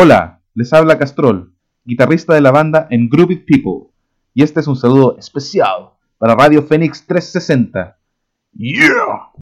Hola, les habla Castrol, guitarrista de la banda en Groovy People, y este es un saludo especial para Radio Fénix 360. ¡Yeah!